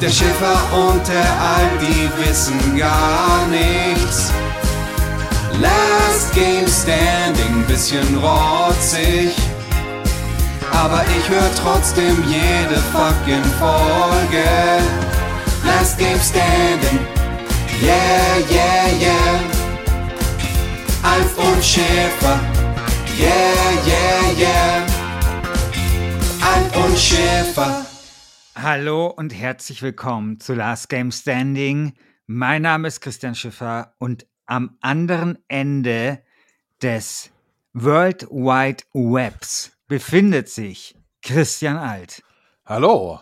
Der Schiffer und der Alp, die wissen gar nichts. Last Game Standing, bisschen rotzig. Aber ich höre trotzdem jede fucking Folge. Last Game Standing, yeah, yeah, yeah. Alf und Schäfer, yeah, yeah, yeah. Alf und Schäfer. Hallo und herzlich willkommen zu Last Game Standing. Mein Name ist Christian Schiffer und am anderen Ende des World Wide Webs befindet sich Christian Alt. Hallo.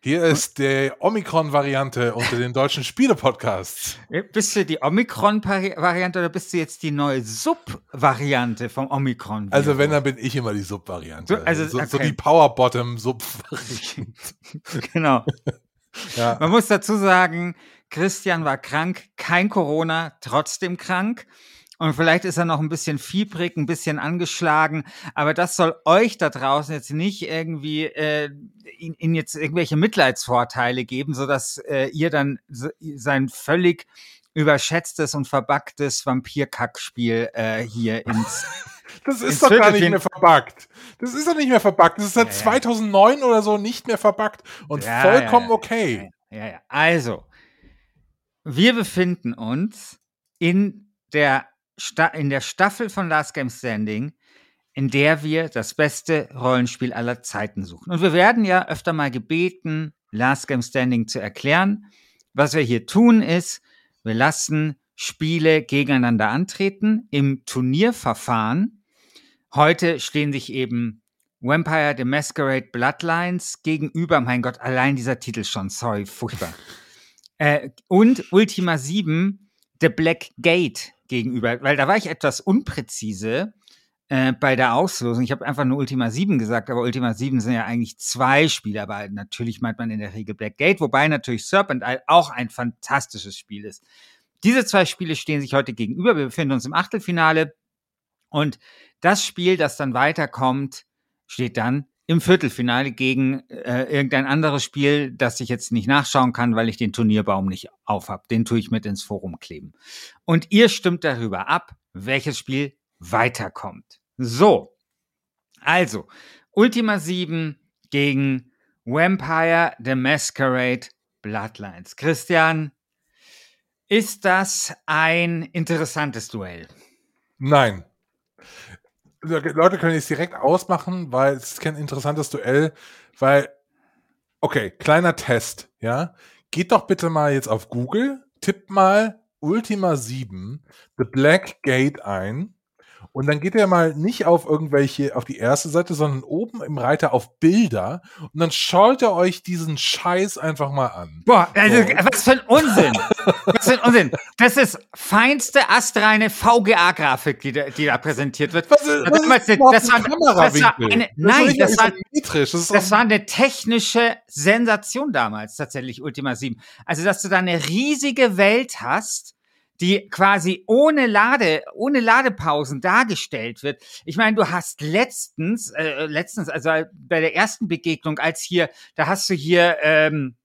Hier ist die Omikron-Variante unter den deutschen Spiele-Podcasts. Äh, Bist du die Omikron-Variante oder bist du jetzt die neue Sub-Variante vom Omikron? Also wenn, dann bin ich immer die Sub-Variante. So, also, so, so okay. die Power-Bottom-Sub-Variante. genau. ja. Man muss dazu sagen, Christian war krank, kein Corona, trotzdem krank. Und vielleicht ist er noch ein bisschen fiebrig, ein bisschen angeschlagen, aber das soll euch da draußen jetzt nicht irgendwie äh, ihn, ihn jetzt irgendwelche Mitleidsvorteile geben, sodass äh, ihr dann so, sein völlig überschätztes und verbacktes Vampirkackspiel äh, hier ins Das ist doch gar nicht mehr verbuggt. Das ist doch nicht mehr verbuggt. Das ist seit Ja, ja. 2009 oder so nicht mehr verbuggt und Ja, vollkommen okay. Ja, ja. Also, wir befinden uns in der, in der Staffel von Last Game Standing, in der wir das beste Rollenspiel aller Zeiten suchen. Und wir werden ja öfter mal gebeten, Last Game Standing zu erklären. Was wir hier tun ist, wir lassen Spiele gegeneinander antreten im Turnierverfahren. Heute stehen sich eben Vampire the Masquerade Bloodlines gegenüber. Mein Gott, allein dieser Titel schon. Sorry, furchtbar. Äh, und Ultima 7 The Black Gate gegenüber, weil da war ich etwas unpräzise äh, bei der Auslosung. Ich habe einfach nur Ultima 7 gesagt, aber Ultima 7 sind ja eigentlich zwei Spiele, aber natürlich meint man in der Regel Black Gate, wobei natürlich Serpent auch ein fantastisches Spiel ist. Diese zwei Spiele stehen sich heute gegenüber. Wir befinden uns im Achtelfinale und das Spiel, das dann weiterkommt, steht dann im Viertelfinale gegen äh, irgendein anderes Spiel, das ich jetzt nicht nachschauen kann, weil ich den Turnierbaum nicht aufhab. Den tue ich mit ins Forum kleben. Und ihr stimmt darüber ab, welches Spiel weiterkommt. So, also Ultima 7 gegen Vampire the Masquerade Bloodlines. Christian, ist das ein interessantes Duell? Nein. Leute können es direkt ausmachen, weil es ist kein interessantes Duell, weil, okay, kleiner Test, ja. Geht doch bitte mal jetzt auf Google, tippt mal Ultima 7, The Black Gate ein und dann geht ihr mal nicht auf irgendwelche, auf die erste Seite, sondern oben im Reiter auf Bilder und dann schaut ihr euch diesen Scheiß einfach mal an. Boah, also, So. was für ein Unsinn. was für ein Unsinn. Das ist feinste astreine VGA-Grafik, die, da- die da präsentiert wird. Was ist, Das was war ist das war- das war eine- nein, das war- das ist Das war eine technische Sensation damals, tatsächlich, Ultima 7. Also, dass du da eine riesige Welt hast, die quasi ohne Lade, ohne Ladepausen dargestellt wird. Ich meine, du hast letztens, äh, letztens, also bei der ersten Begegnung, als hier, da hast du hier ähm,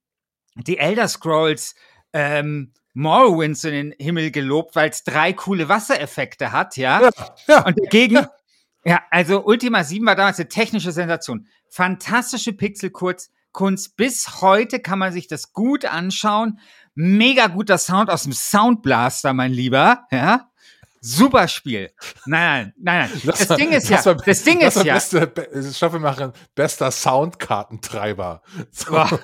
die Elder Scrolls ähm, Morrowind in den Himmel gelobt, weil es drei coole Wassereffekte hat, ja. Ja, ja. Und dagegen, ja. also Ultima 7 war damals eine technische Sensation. Fantastische Pixelkunst. Kunst. Bis heute kann man sich das gut anschauen. Mega guter Sound aus dem Soundblaster, mein Lieber. Ja. Super Spiel. Nein, nein, nein, nein. Lass Das mal- Ding ist ja, mal- das Ding ist ja, Beste, be, Stoffe machen, bester Soundkartentreiber. So. Boah.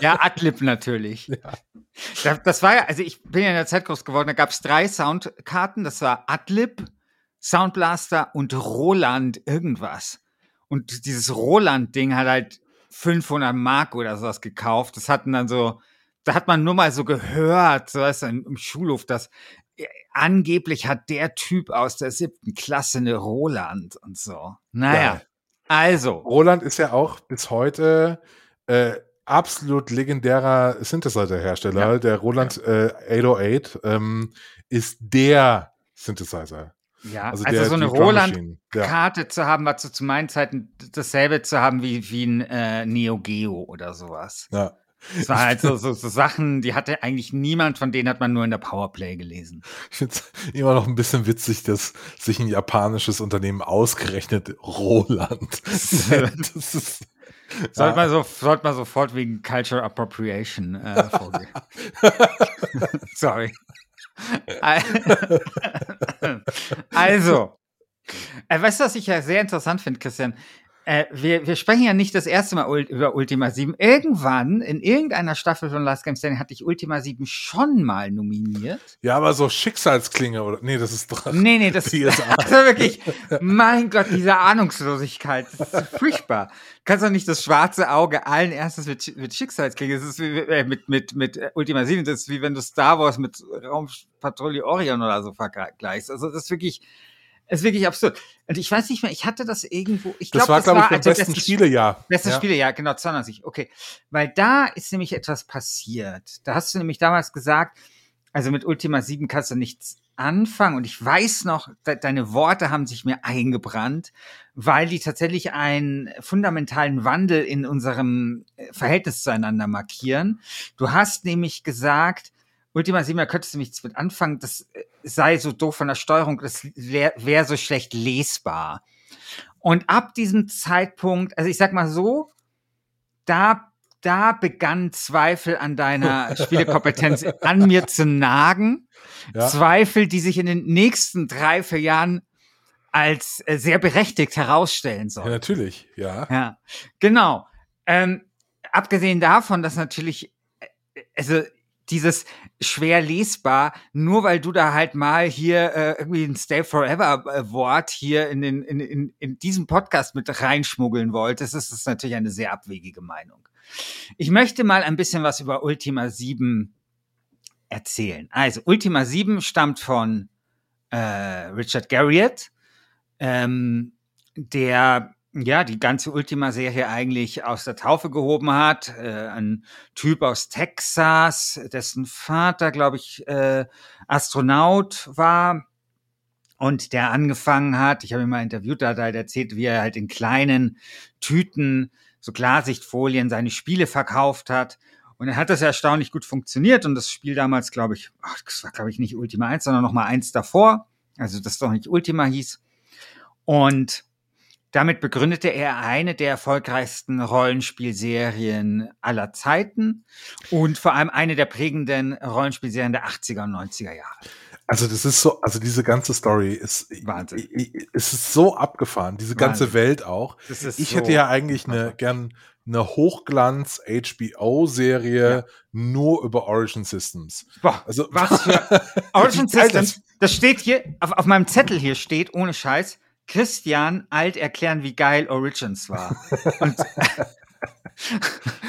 Ja, Adlib natürlich. Das, das war ja, also ich bin ja in der Zeit groß geworden, da gab es drei Soundkarten, das war Adlib, Soundblaster und Roland irgendwas. Und dieses Roland-Ding hat halt 500 Mark oder sowas gekauft. Das hatten dann so, da hat man nur mal so gehört, so weißt du, im Schulhof, dass äh, angeblich hat der Typ aus der siebten Klasse eine Roland und so. Naja, Geil. also. Roland ist ja auch bis heute äh, absolut legendärer Synthesizer-Hersteller. Ja. Der Roland äh, 808 ähm, ist der Synthesizer. Ja, Also, also, so eine die Drum Roland Machine. Ja. Zu haben, war so zu meinen Zeiten dasselbe zu haben wie, wie ein äh, Neo Geo oder sowas. ja. Es war halt so, so, so Sachen, die hatte eigentlich niemand, von denen hat man nur in der Powerplay gelesen. Ich finde es immer noch ein bisschen witzig, dass sich ein japanisches Unternehmen ausgerechnet Roland. das ist, Sollte man, so, sollte man sofort wegen Cultural Appropriation äh, vorgehen. Sorry. Also, äh, weißt du, was ich ja sehr interessant finde, Christian? Äh, wir, wir sprechen ja nicht das erste Mal ul über Ultima 7. Irgendwann, in irgendeiner Staffel von Last Game Standing, hatte ich Ultima 7 schon mal nominiert. ja, aber so Schicksalsklinge oder. Nee, das ist doch. Nee, nee, das PSA. also wirklich, mein Gott, diese Ahnungslosigkeit, das ist furchtbar. Du kannst doch nicht das schwarze Auge allen erstes mit, mit Schicksalsklinge, das ist wie, äh, mit, mit, mit äh, Ultima 7, das ist wie wenn du Star Wars mit Raumpatrouille Orion oder so vergleichst. Also das ist wirklich, ist wirklich absurd. Und ich weiß nicht mehr, ich hatte das irgendwo, ich Das glaube, war, glaube ich, beim besten bestes- Spielejahr. Beste ja. Spiele, ja, genau, 92. Okay. Weil da ist nämlich etwas passiert. Da hast du nämlich damals gesagt, also mit Ultima 7 kannst du nichts anfangen. Und ich weiß noch, de deine Worte haben sich mir eingebrannt, weil die tatsächlich einen fundamentalen Wandel in unserem äh, Verhältnis zueinander markieren. Du hast nämlich gesagt, Ultima 7, da könntest du nichts mit anfangen, das äh, sei so doof von der Steuerung, das wäre wär so schlecht lesbar. Und ab diesem Zeitpunkt, also ich sag mal so, da, da begann Zweifel an deiner Spielekompetenz an mir zu nagen. Ja. Zweifel, die sich in den nächsten drei, vier Jahren als äh, sehr berechtigt herausstellen ja, sollen. natürlich, ja. Ja, genau. Ähm, abgesehen davon, dass natürlich, äh, also dieses schwer lesbar, nur weil du da halt mal hier äh, irgendwie ein Stay Forever äh, Wort hier in, den, in, in, in diesem Podcast mit reinschmuggeln wolltest, ist das natürlich eine sehr abwegige Meinung. Ich möchte mal ein bisschen was über Ultima 7 erzählen. Also, Ultima 7 stammt von äh, Richard Garriott, ähm, der ja die ganze Ultima-Serie eigentlich aus der Taufe gehoben hat. Äh, ein Typ aus Texas, dessen Vater, glaube ich, äh, Astronaut war und der angefangen hat, ich habe ihn mal interviewt, da hat er halt erzählt, wie er halt in kleinen Tüten, so Klarsichtfolien, seine Spiele verkauft hat. Und dann hat das erstaunlich gut funktioniert und das Spiel damals, glaube ich, ach, das war, glaube ich, nicht Ultima 1, sondern noch mal eins davor, also das doch nicht Ultima hieß. Und damit begründete er eine der erfolgreichsten Rollenspielserien aller Zeiten und vor allem eine der prägenden Rollenspielserien der 80er und 90er Jahre. Also das ist so, also diese ganze Story ist, Wahnsinn. es ist so abgefahren, diese ganze Wahnsinn. Welt auch. Ich so hätte ja eigentlich eine, gern eine Hochglanz-HBO-Serie nur über Origin Systems. Boah, Also, was für Origin Systems. Das steht hier, auf, auf meinem Zettel hier steht, ohne Scheiß, Christian alt erklären, wie geil Origins war. Und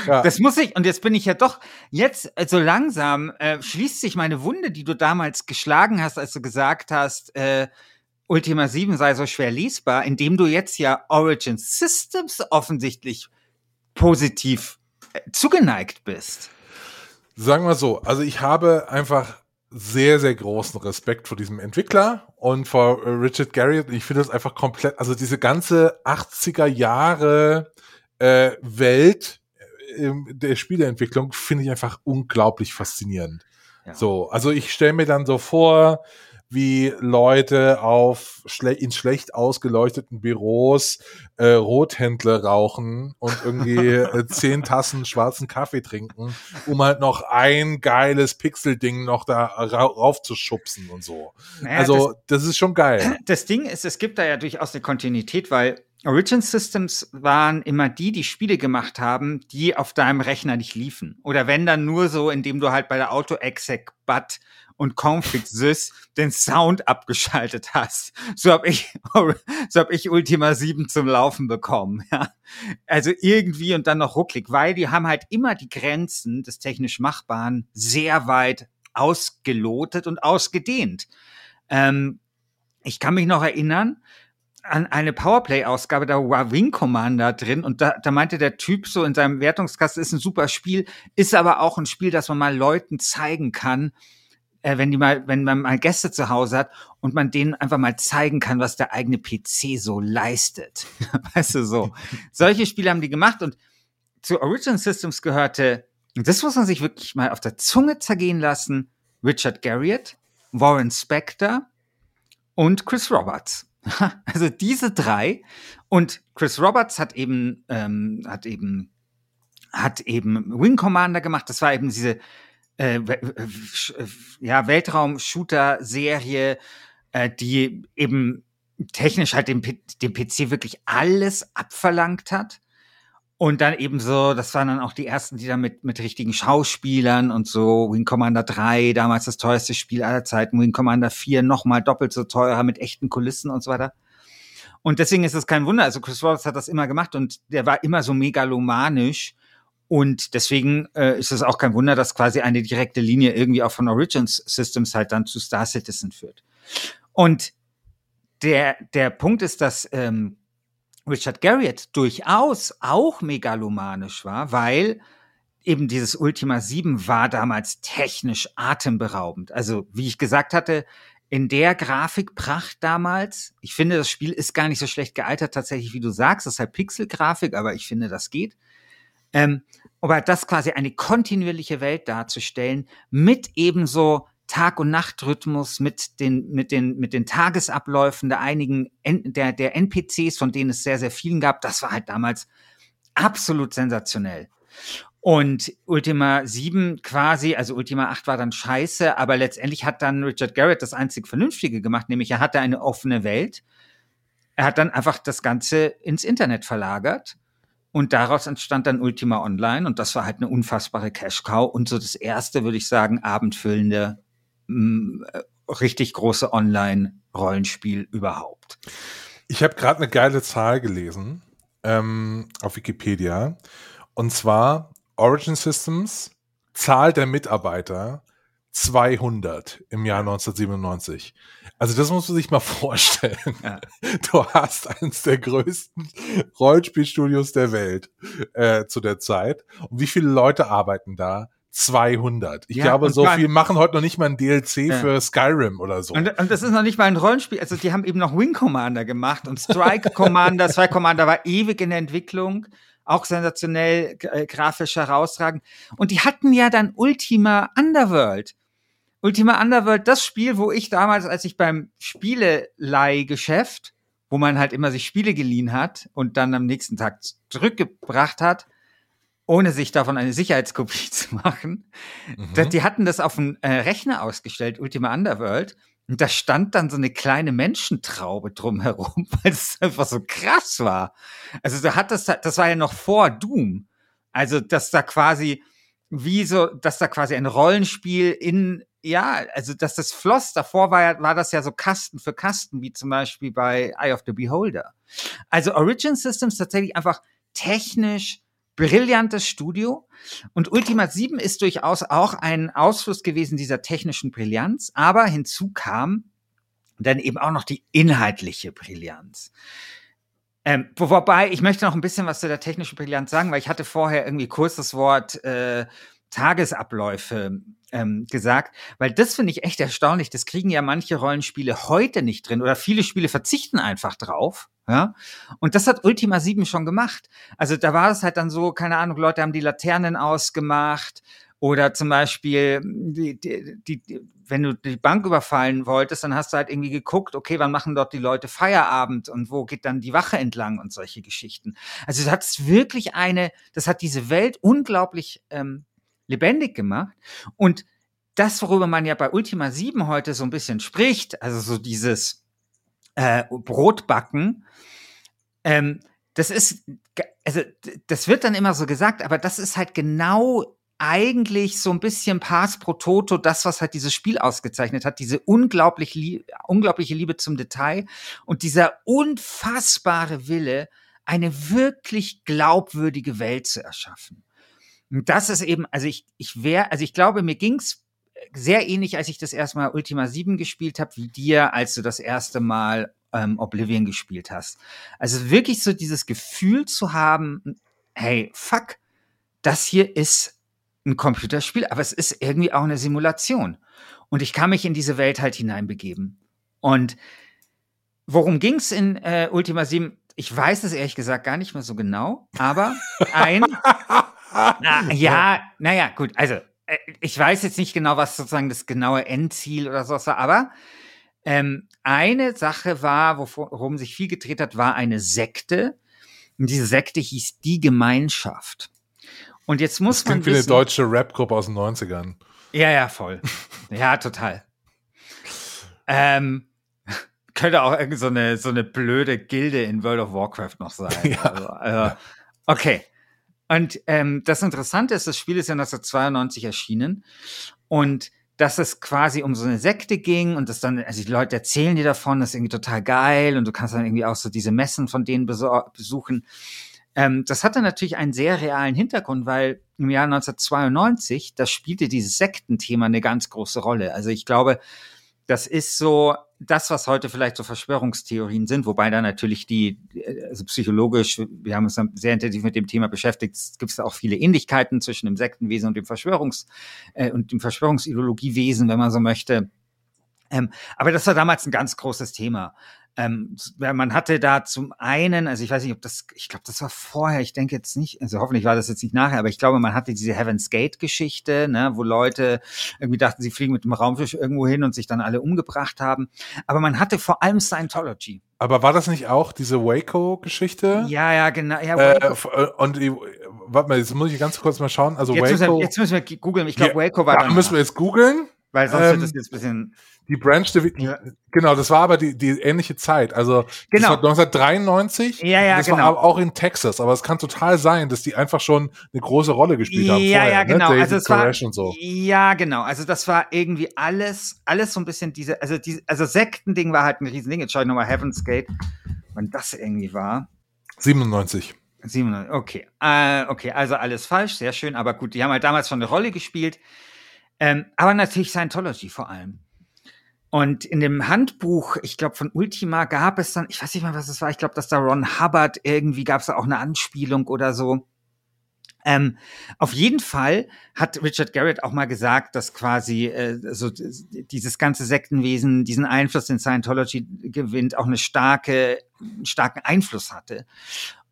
Ja. das muss ich, und jetzt bin ich ja doch, jetzt äh, so langsam äh, schließt sich meine Wunde, die du damals geschlagen hast, als du gesagt hast, äh, Ultima 7 sei so schwer lesbar, indem du jetzt ja Origin Systems offensichtlich positiv äh, zugeneigt bist. Sagen wir so, also ich habe einfach sehr, sehr großen Respekt vor diesem Entwickler und vor äh, Richard Garriott. Ich finde das einfach komplett, also diese ganze 80er Jahre äh, Welt äh, der Spieleentwicklung finde ich einfach unglaublich faszinierend. Ja. So, also ich stelle mir dann so vor, wie Leute auf schle in schlecht ausgeleuchteten Büros äh, Rothändler rauchen und irgendwie äh, zehn Tassen schwarzen Kaffee trinken, um halt noch ein geiles Pixel-Ding noch da ra raufzuschubsen und so. Naja, also, das, ist schon geil. Das Ding ist, es gibt da ja durchaus eine Kontinuität, weil Origin Systems waren immer die, die Spiele gemacht haben, die auf deinem Rechner nicht liefen. Oder wenn dann nur so, indem du halt bei der Auto-Exec Butt und Config Sys den Sound abgeschaltet hast. So habe ich, so hab ich Ultima 7 zum Laufen bekommen. Ja. Also irgendwie und dann noch rucklig, weil die haben halt immer die Grenzen des technisch Machbaren sehr weit ausgelotet und ausgedehnt. Ähm, ich kann mich noch erinnern, an eine Powerplay-Ausgabe, da war Wing Commander drin und da, da meinte der Typ so in seinem Wertungskasten, ist ein super Spiel, ist aber auch ein Spiel, das man mal Leuten zeigen kann, äh, wenn die mal, wenn man mal Gäste zu Hause hat und man denen einfach mal zeigen kann, was der eigene PC so leistet. weißt du so. Solche Spiele haben die gemacht und zu Original Systems gehörte, das muss man sich wirklich mal auf der Zunge zergehen lassen, Richard Garriott, Warren Spector und Chris Roberts. Also diese drei und Chris Roberts hat eben ähm, hat eben hat eben Wing Commander gemacht. Das war eben diese äh, äh ja Weltraum-Shooter-Serie, äh, die eben technisch halt dem, dem PC wirklich alles abverlangt hat. Und dann eben so, das waren dann auch die ersten, die dann mit, mit richtigen Schauspielern und so, Wing Commander 3, damals das teuerste Spiel aller Zeiten, Wing Commander 4 nochmal doppelt so teurer mit echten Kulissen und so weiter. Und deswegen ist es kein Wunder, also Chris Roberts hat das immer gemacht und der war immer so megalomanisch. Und deswegen äh, ist es auch kein Wunder, dass quasi eine direkte Linie irgendwie auch von Origins Systems halt dann zu Star Citizen führt. Und der, der Punkt ist, dass ähm, Richard Garriott durchaus auch megalomanisch war, weil eben dieses Ultima 7 war damals technisch atemberaubend. Also, wie ich gesagt hatte, in der Grafikpracht damals, ich finde, das Spiel ist gar nicht so schlecht gealtert, tatsächlich, wie du sagst, das ist halt Pixelgrafik, aber ich finde, das geht. Ähm, aber das quasi eine kontinuierliche Welt darzustellen, mit ebenso Tag- und Nachtrhythmus mit den, mit den, mit den Tagesabläufen der einigen, der, der NPCs, von denen es sehr, sehr vielen gab. Das war halt damals absolut sensationell. Und Ultima 7 quasi, also Ultima 8 war dann scheiße, aber letztendlich hat dann Richard Garrett das einzig Vernünftige gemacht, nämlich er hatte eine offene Welt. Er hat dann einfach das Ganze ins Internet verlagert und daraus entstand dann Ultima Online und das war halt eine unfassbare Cash-Cow und so das erste, würde ich sagen, abendfüllende äh, richtig große Online-Rollenspiel überhaupt. Ich habe gerade eine geile Zahl gelesen ähm, auf Wikipedia. Und zwar Origin Systems, Zahl der Mitarbeiter 200 im Jahr 1997. Also das muss man sich mal vorstellen. Ja. Du hast eines der größten Rollenspielstudios der Welt äh, zu der Zeit. Und wie viele Leute arbeiten da? 200. Ich ja, glaube, so viel machen heute noch nicht mal ein DLC ja. für Skyrim oder so. Und, und, das ist noch nicht mal ein Rollenspiel. Also die haben eben noch Wing Commander gemacht und Strike Commander. Strike Commander war ewig in der Entwicklung. Auch sensationell äh, grafisch herausragend. Und die hatten ja dann Ultima Underworld. Ultima Underworld, das Spiel, wo ich damals, als ich beim Spieleleihgeschäft, wo man halt immer sich Spiele geliehen hat und dann am nächsten Tag zurückgebracht hat, ohne sich davon eine Sicherheitskopie zu machen. Mhm. Die hatten das auf dem äh, Rechner ausgestellt, Ultima Underworld. Und da stand dann so eine kleine Menschentraube drumherum, weil es einfach so krass war. Also da hat das, das war ja noch vor Doom. Also, dass da quasi, wie so, dass da quasi ein Rollenspiel in, ja, also dass das floss, davor war, ja, war das ja so Kasten für Kasten, wie zum Beispiel bei Eye of the Beholder. Also Origin Systems tatsächlich einfach technisch brillantes Studio. Und Ultima 7 ist durchaus auch ein Ausfluss gewesen dieser technischen Brillanz. Aber hinzu kam dann eben auch noch die inhaltliche Brillanz. Ähm, wobei, ich möchte noch ein bisschen was zu der technischen Brillanz sagen, weil ich hatte vorher irgendwie kurz das Wort äh, Tagesabläufe ähm, gesagt, weil das finde ich echt erstaunlich. Das kriegen ja manche Rollenspiele heute nicht drin oder viele Spiele verzichten einfach drauf. Ja, und das hat Ultima 7 schon gemacht. Also da war es halt dann so, keine Ahnung, Leute haben die Laternen ausgemacht oder zum Beispiel, die, die, die, wenn du die Bank überfallen wolltest, dann hast du halt irgendwie geguckt, okay, wann machen dort die Leute Feierabend und wo geht dann die Wache entlang und solche Geschichten. Also das hat wirklich eine, das hat diese Welt unglaublich ähm, lebendig gemacht. Und das, worüber man ja bei Ultima 7 heute so ein bisschen spricht, also so dieses äh, Brotbacken, ähm, das ist, also das wird dann immer so gesagt, aber das ist halt genau eigentlich so ein bisschen Pass pro Toto das, was halt dieses Spiel ausgezeichnet hat, diese unglaublich lie unglaubliche Liebe zum Detail und dieser unfassbare Wille, eine wirklich glaubwürdige Welt zu erschaffen. Und das ist eben, also ich, ich wäre, also ich glaube, mir ging's sehr ähnlich, als ich das erste Mal Ultima 7 gespielt habe, wie dir, als du das erste Mal ähm, Oblivion gespielt hast. Also wirklich so dieses Gefühl zu haben, hey, fuck, das hier ist ein Computerspiel, aber es ist irgendwie auch eine Simulation. Und ich kann mich in diese Welt halt hineinbegeben. Und worum ging's in äh, Ultima 7? Ich weiß es ehrlich gesagt gar nicht mehr so genau, aber ein, na, ja, naja, gut, also äh, ich weiß jetzt nicht genau, was sozusagen das genaue Endziel oder so war, aber ähm, eine Sache war, worum sich viel gedreht hat, war eine Sekte. Und diese Sekte hieß die Gemeinschaft. Und jetzt muss das man. wie eine deutsche Rap-Gruppe aus den 90ern. Ja, ja, voll. ja, total. Ähm, könnte auch irgend so eine, so eine blöde Gilde in World of Warcraft noch sein. Ja. Also, also, okay. Und ähm, das Interessante ist, das Spiel ist ja 1992 erschienen und dass es quasi um so eine Sekte ging und das dann, also die Leute erzählen dir davon, das ist irgendwie total geil und du kannst dann irgendwie auch so diese Messen von denen besuchen. Ähm, das hatte natürlich einen sehr realen Hintergrund, weil im Jahr 1992, da spielte dieses Sektenthema eine ganz große Rolle. Also ich glaube, das ist so das, was heute vielleicht so Verschwörungstheorien sind, wobei da natürlich die, also psychologisch, wir haben uns sehr intensiv mit dem Thema beschäftigt, es gibt da auch viele Ähnlichkeiten zwischen dem Sektenwesen und dem Verschwörungs- äh, und dem Verschwörungsideologiewesen, wenn man so möchte. Ähm, aber das war damals ein ganz großes Thema. Ähm, man hatte da zum einen, also ich weiß nicht, ob das, ich glaube, das war vorher, ich denke jetzt nicht, also hoffentlich war das jetzt nicht nachher, aber ich glaube, man hatte diese Heaven's Gate-Geschichte, ne, wo Leute irgendwie dachten, sie fliegen mit dem Raumschiff irgendwo hin und sich dann alle umgebracht haben. Aber man hatte vor allem Scientology. Aber war das nicht auch diese Waco-Geschichte? Ja, ja, genau. Ja, äh, äh und warte mal, jetzt muss ich ganz kurz mal schauen. Also jetzt Waco. Müssen wir, jetzt müssen wir googeln. Ich glaube, ja, Waco war. Da müssen wir jetzt googeln. Weil sonst ähm, wird das jetzt ein bisschen. Die Branch Division, ja. genau, das war aber die, die ähnliche Zeit. Also genau. das war 1993. Ja, ja, das genau. war aber auch in Texas. Aber es kann total sein, dass die einfach schon eine große Rolle gespielt haben. Ja, vorher, ja, genau. Ne? Also es war, so. ja, genau. Also das war irgendwie alles, alles so ein bisschen diese, also diese, also Sektending war halt ein Riesending. Jetzt schau ich nochmal Heaven's Gate, wann das irgendwie war. 97. 97, okay. Äh, okay, also alles falsch, sehr schön, aber gut, die haben halt damals schon eine Rolle gespielt. Ähm, aber natürlich Scientology vor allem. Und in dem Handbuch, ich glaube, von Ultima gab es dann, ich weiß nicht mal, was es war, ich glaube, dass da Ron Hubbard irgendwie gab es da auch eine Anspielung oder so. Ähm, auf jeden Fall hat Richard Garrett auch mal gesagt, dass quasi äh, so dieses ganze Sektenwesen diesen Einfluss den Scientology gewinnt, auch eine starke, einen starken Einfluss hatte.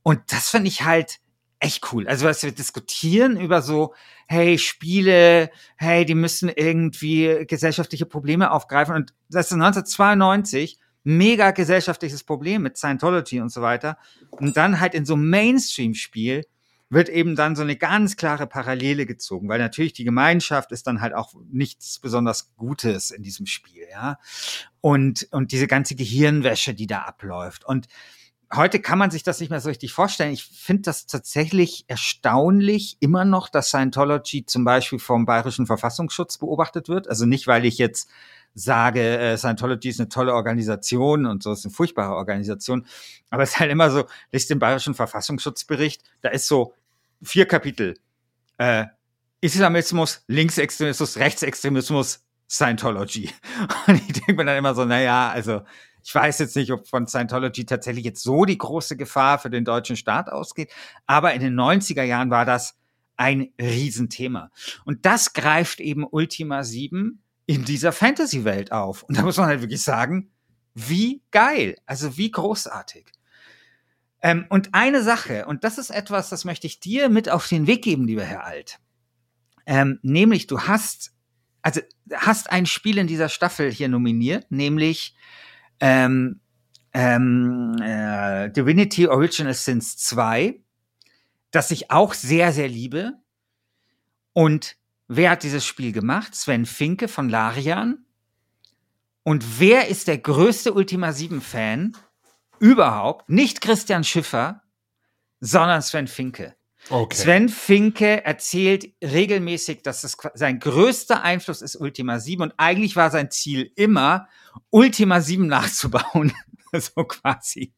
Und das finde ich halt echt cool. Also was wir diskutieren über so, hey, Spiele, hey, die müssen irgendwie gesellschaftliche Probleme aufgreifen. Und das ist 1992 mega gesellschaftliches Problem mit Scientology und so weiter. Und dann halt in so Mainstream-Spiel wird eben dann so eine ganz klare Parallele gezogen, weil natürlich die Gemeinschaft ist dann halt auch nichts besonders Gutes in diesem Spiel, ja. Und, und diese ganze Gehirnwäsche, die da abläuft. Und heute kann man sich das nicht mehr so richtig vorstellen. Ich finde das tatsächlich erstaunlich immer noch, dass Scientology zum Beispiel vom Bayerischen Verfassungsschutz beobachtet wird. Also nicht, weil ich jetzt sage, äh, Scientology ist eine tolle Organisation und so ist eine furchtbare Organisation. Aber es ist halt immer so, liest den Bayerischen Verfassungsschutzbericht, da ist so vier Kapitel. Äh, Islamismus, Linksextremismus, Rechtsextremismus, Scientology. Und ich denke mir dann immer so, na ja, also ich weiß jetzt nicht, ob von Scientology tatsächlich jetzt so die große Gefahr für den deutschen Staat ausgeht, aber in den 90er Jahren war das ein Riesenthema. Und das greift eben Ultima 7 in dieser Fantasy-Welt auf. Und da muss man halt wirklich sagen, wie geil, also wie großartig. Ähm, und eine Sache, und das ist etwas, das möchte ich dir mit auf den Weg geben, lieber Herr Alt. Ähm, nämlich, du hast, also hast ein Spiel in dieser Staffel hier nominiert, nämlich ähm, ähm, äh, Divinity Original Sins 2, das ich auch sehr, sehr liebe. Und wer hat dieses Spiel gemacht? Sven Finke von Larian. Und wer ist der größte Ultima 7-Fan überhaupt? Nicht Christian Schiffer, sondern Sven Finke. Okay. Sven Finke erzählt regelmäßig, dass es sein größter Einfluss ist Ultima 7 und eigentlich war sein Ziel immer, Ultima 7 nachzubauen. so quasi.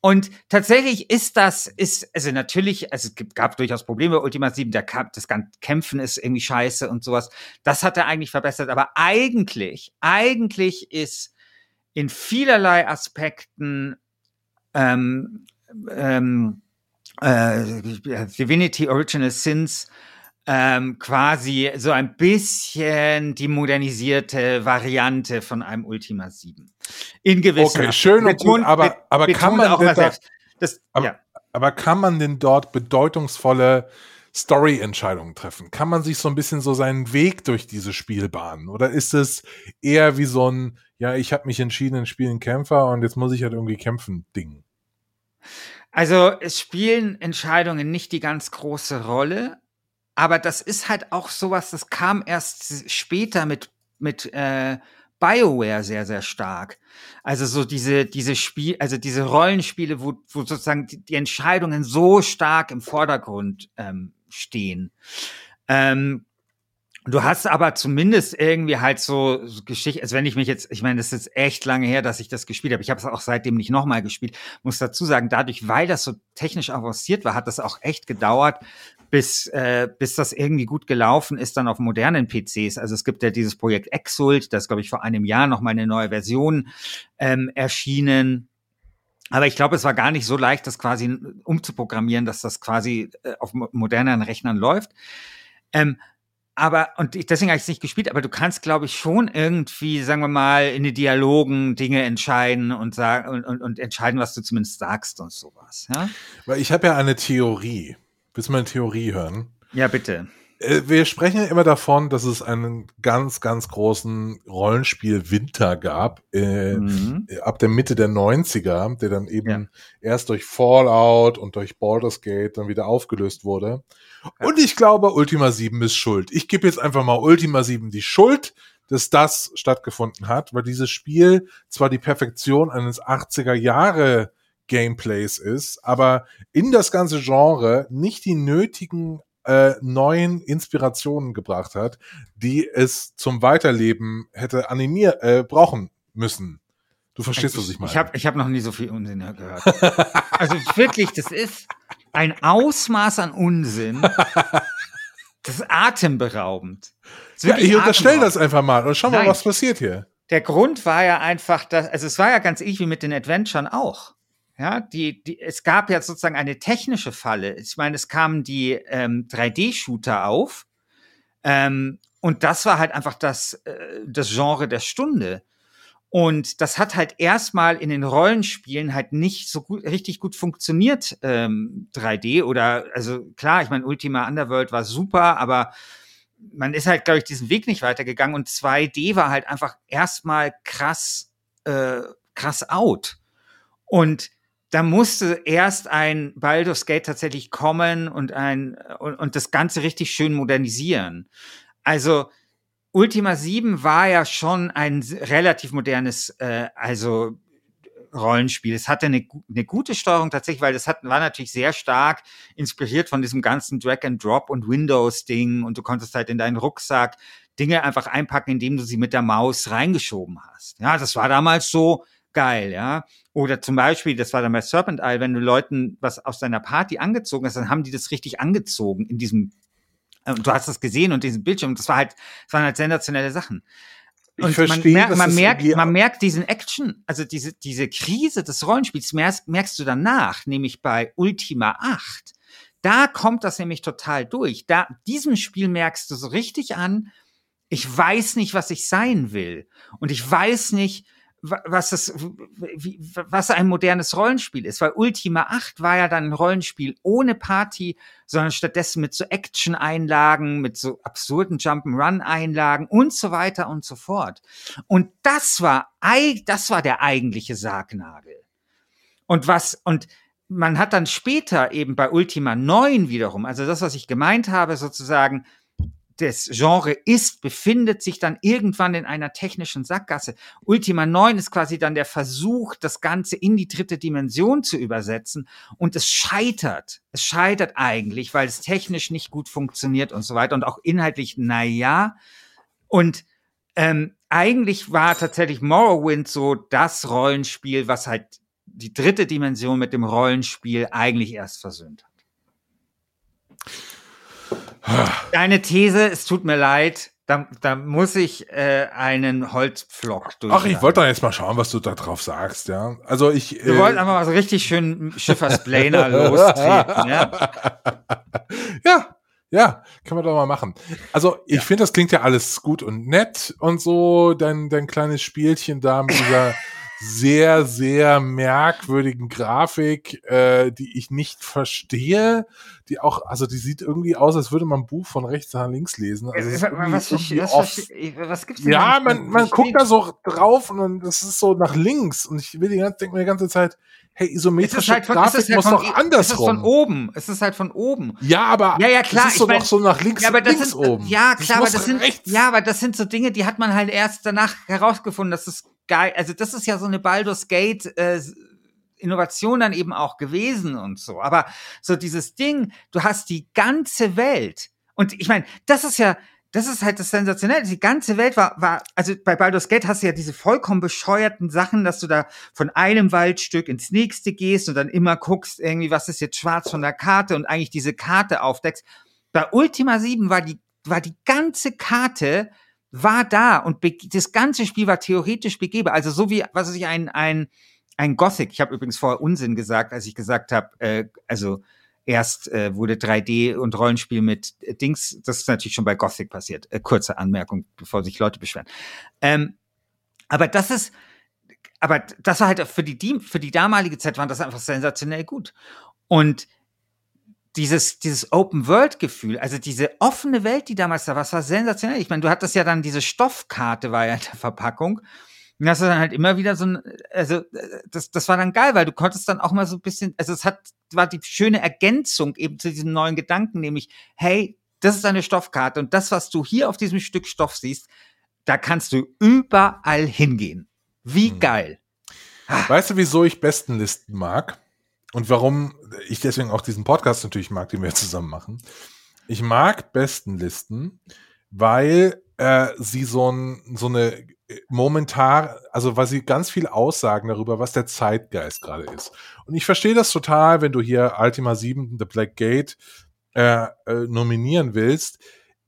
Und tatsächlich ist das, ist, also natürlich, also es gab durchaus Probleme bei Ultima 7, der Kampf, das ganze Kämpfen ist irgendwie scheiße und sowas. Das hat er eigentlich verbessert, aber eigentlich, eigentlich ist in vielerlei Aspekten ähm, ähm, äh, Divinity Original Sins ähm, quasi so ein bisschen die modernisierte Variante von einem Ultima 7. In gewisser Okay, schön und gut, aber- aber kann man denn da-. Das, Aber- ja. Aber kann man denn dort bedeutungsvolle Story-Entscheidungen treffen? Kann man sich so ein bisschen so seinen Weg durch diese Spiel bahnen? Oder ist es eher wie so ein, ja, ich habe mich entschieden, in Spielen Kämpfer und jetzt muss ich halt irgendwie kämpfen, Ding? Also es spielen Entscheidungen nicht die ganz große Rolle, aber das ist halt auch sowas, das kam erst später mit, mit äh, BioWare sehr, sehr stark. Also so diese, diese Spiel, also diese Rollenspiele, wo, wo sozusagen die, Entscheidungen so stark im Vordergrund ähm, stehen. Ähm, Du hast aber zumindest irgendwie halt so, Geschichte, als wenn ich mich jetzt, ich meine, das ist echt lange her, dass ich das gespielt habe. Ich habe es auch seitdem nicht nochmal gespielt. Muss dazu sagen, dadurch, weil das so technisch avanciert war, hat das auch echt gedauert, bis, äh, bis das irgendwie gut gelaufen ist dann auf modernen PCs. Also es gibt ja dieses Projekt Exult, das glaube ich vor einem Jahr noch mal eine neue Version ähm, erschienen. Aber ich glaube, es war gar nicht so leicht, das quasi umzuprogrammieren, dass das quasi äh, auf mo- modernen Rechnern läuft. Ähm, aber, und deswegen habe ich es nicht gespielt, aber du kannst, glaube ich, schon irgendwie, sagen wir mal, in den Dialogen Dinge entscheiden und sagen und, und, und entscheiden, was du zumindest sagst und sowas. Ja, Weil ich habe ja eine Theorie. Willst du mal eine Theorie hören? ja bitte. Äh, Wir sprechen ja immer davon, dass es einen ganz, ganz großen Rollenspiel-Winter gab, äh, Mhm. ab der Mitte der 90er, der dann eben Ja. erst durch Fallout und durch Baldur's Gate dann wieder aufgelöst wurde. Ja. Und ich glaube, Ultima 7 ist schuld. Ich gebe jetzt einfach mal Ultima 7 die Schuld, dass das stattgefunden hat, weil dieses Spiel zwar die Perfektion eines 80er Jahre Gameplays ist, aber in das ganze Genre nicht die nötigen äh, neuen Inspirationen gebracht hat, die es zum Weiterleben hätte animiert äh, brauchen müssen. Du verstehst, was ich meine. Ich habe ich hab noch nie so viel Unsinn gehört. also wirklich, das ist ein Ausmaß an Unsinn. Das ist atemberaubend. Das ist ja, ich unterstelle das einfach mal und schau mal, was passiert hier. Der Grund war ja einfach, dass, also es war ja ganz ähnlich wie mit den Adventuren auch. Ja, die, die, es gab ja sozusagen eine technische Falle. Ich meine, es kamen die ähm, 3D-Shooter auf. Ähm, und das war halt einfach das, äh, das Genre der Stunde. Und das hat halt erstmal in den Rollenspielen halt nicht so gut, richtig gut funktioniert, ähm, 3D. Oder, also klar, ich meine, Ultima Underworld war super, aber man ist halt, glaube ich, diesen Weg nicht weitergegangen. Und 2D war halt einfach erstmal krass, äh, krass out. Und da musste erst ein Baldur's Gate tatsächlich kommen und ein und, und das Ganze richtig schön modernisieren. Also Ultima 7 war ja schon ein relativ modernes, äh, also Rollenspiel. Es hatte eine, eine gute Steuerung tatsächlich, weil das hat, war natürlich sehr stark inspiriert von diesem ganzen Drag and Drop und Windows Ding und du konntest halt in deinen Rucksack Dinge einfach einpacken, indem du sie mit der Maus reingeschoben hast. Ja, das war damals so geil, ja. Oder zum Beispiel, das war dann bei Serpent Isle, wenn du Leuten was aus deiner Party angezogen hast, dann haben die das richtig angezogen in diesem, äh, und du hast das gesehen und diesen Bildschirm, das war halt, das waren halt sensationelle Sachen. Ich Und verstehe, man, mer dass man, merkt, man merkt diesen Action, also diese, diese Krise des Rollenspiels merkst, merkst du danach, nämlich bei Ultima 8. Da kommt das nämlich total durch. Da, diesem Spiel merkst du so richtig an, ich weiß nicht, was ich sein will. Und ich weiß nicht, was es, wie, was ein modernes Rollenspiel ist, weil Ultima 8 war ja dann ein Rollenspiel ohne Party, sondern stattdessen mit so Action-Einlagen, mit so absurden Jump'n'Run-Einlagen und so weiter und so fort. Und das war, das war der eigentliche Sargnagel. Und was, und man hat dann später eben bei Ultima 9 wiederum, also das, was ich gemeint habe, sozusagen, des Genre ist, befindet sich dann irgendwann in einer technischen Sackgasse. Ultima 9 ist quasi dann der Versuch, das Ganze in die dritte Dimension zu übersetzen und es scheitert. Es scheitert eigentlich, weil es technisch nicht gut funktioniert und so weiter und auch inhaltlich, na ja. Und ähm, eigentlich war tatsächlich Morrowind so das Rollenspiel, was halt die dritte Dimension mit dem Rollenspiel eigentlich erst versöhnt hat. Deine These, es tut mir leid, da, da muss ich äh, einen Holzpflock durch. Ach, ich wollte doch jetzt mal schauen, was du da drauf sagst, ja. Also ich. Wir äh, wollten einfach mal so richtig schön Schiffersplaner lostreten, ja. ja, ja, können wir doch mal machen. Also ich ja. finde, das klingt ja alles gut und nett und so, dein, dein kleines Spielchen da mit dieser sehr, sehr merkwürdigen Grafik, äh, die ich nicht verstehe, die auch, also die sieht irgendwie aus, als würde man ein Buch von rechts nach links lesen. Also was, was, was, was, gibt's denn Ja, man, man guckt da so drauf und das ist so nach links und ich will die ganze, denke mir die ganze Zeit, hey, isometrische halt von, Grafik halt muss von, doch andersrum. Es ist von oben. Es ist halt von oben. Ja, aber ja, ja, klar, es ist so mein, noch so nach links, ja, aber das links sind, oben. Ja, klar, aber das sind, ja, aber das sind so Dinge, die hat man halt erst danach herausgefunden, dass es geil, also das ist ja so eine Baldur's Gate äh, Innovation dann eben auch gewesen und so. Aber so dieses Ding, du hast die ganze Welt. Und ich meine, das ist ja, das ist halt das Sensationelle. Die ganze Welt war, war, also bei Baldur's Gate hast du ja diese vollkommen bescheuerten Sachen, dass du da von einem Waldstück ins nächste gehst und dann immer guckst, irgendwie, was ist jetzt schwarz von der Karte und eigentlich diese Karte aufdeckst. Bei Ultima 7 war die, war die ganze Karte war da und das ganze Spiel war theoretisch begehbar. Also so wie, was weiß ich, ein, ein, ein Gothic. Ich habe übrigens vorher Unsinn gesagt, als ich gesagt habe, äh, also erst äh, wurde 3D und Rollenspiel mit Dings, das ist natürlich schon bei Gothic passiert. Äh, kurze Anmerkung, bevor sich Leute beschweren. Ähm, aber das ist, aber das war halt für die, für die damalige Zeit waren das einfach sensationell gut. Und dieses, dieses Open-World-Gefühl, also diese offene Welt, die damals da war, war sensationell. Ich meine, du hattest ja dann diese Stoffkarte, war ja in der Verpackung. Und das war dann halt immer wieder so ein, also das, das war dann geil, weil du konntest dann auch mal so ein bisschen, also es hat, war die schöne Ergänzung eben zu diesem neuen Gedanken, nämlich, hey, das ist eine Stoffkarte und das, was du hier auf diesem Stück Stoff siehst, da kannst du überall hingehen. Wie hm. geil. Weißt du, wieso ich Bestenlisten mag? Und warum ich deswegen auch diesen Podcast natürlich mag, den wir zusammen machen. Ich mag Bestenlisten, weil äh, sie so, ein, so eine momentan, also weil sie ganz viel aussagen darüber, was der Zeitgeist gerade ist. Und ich verstehe das total, wenn du hier Ultima 7, The Black Gate äh, äh, nominieren willst.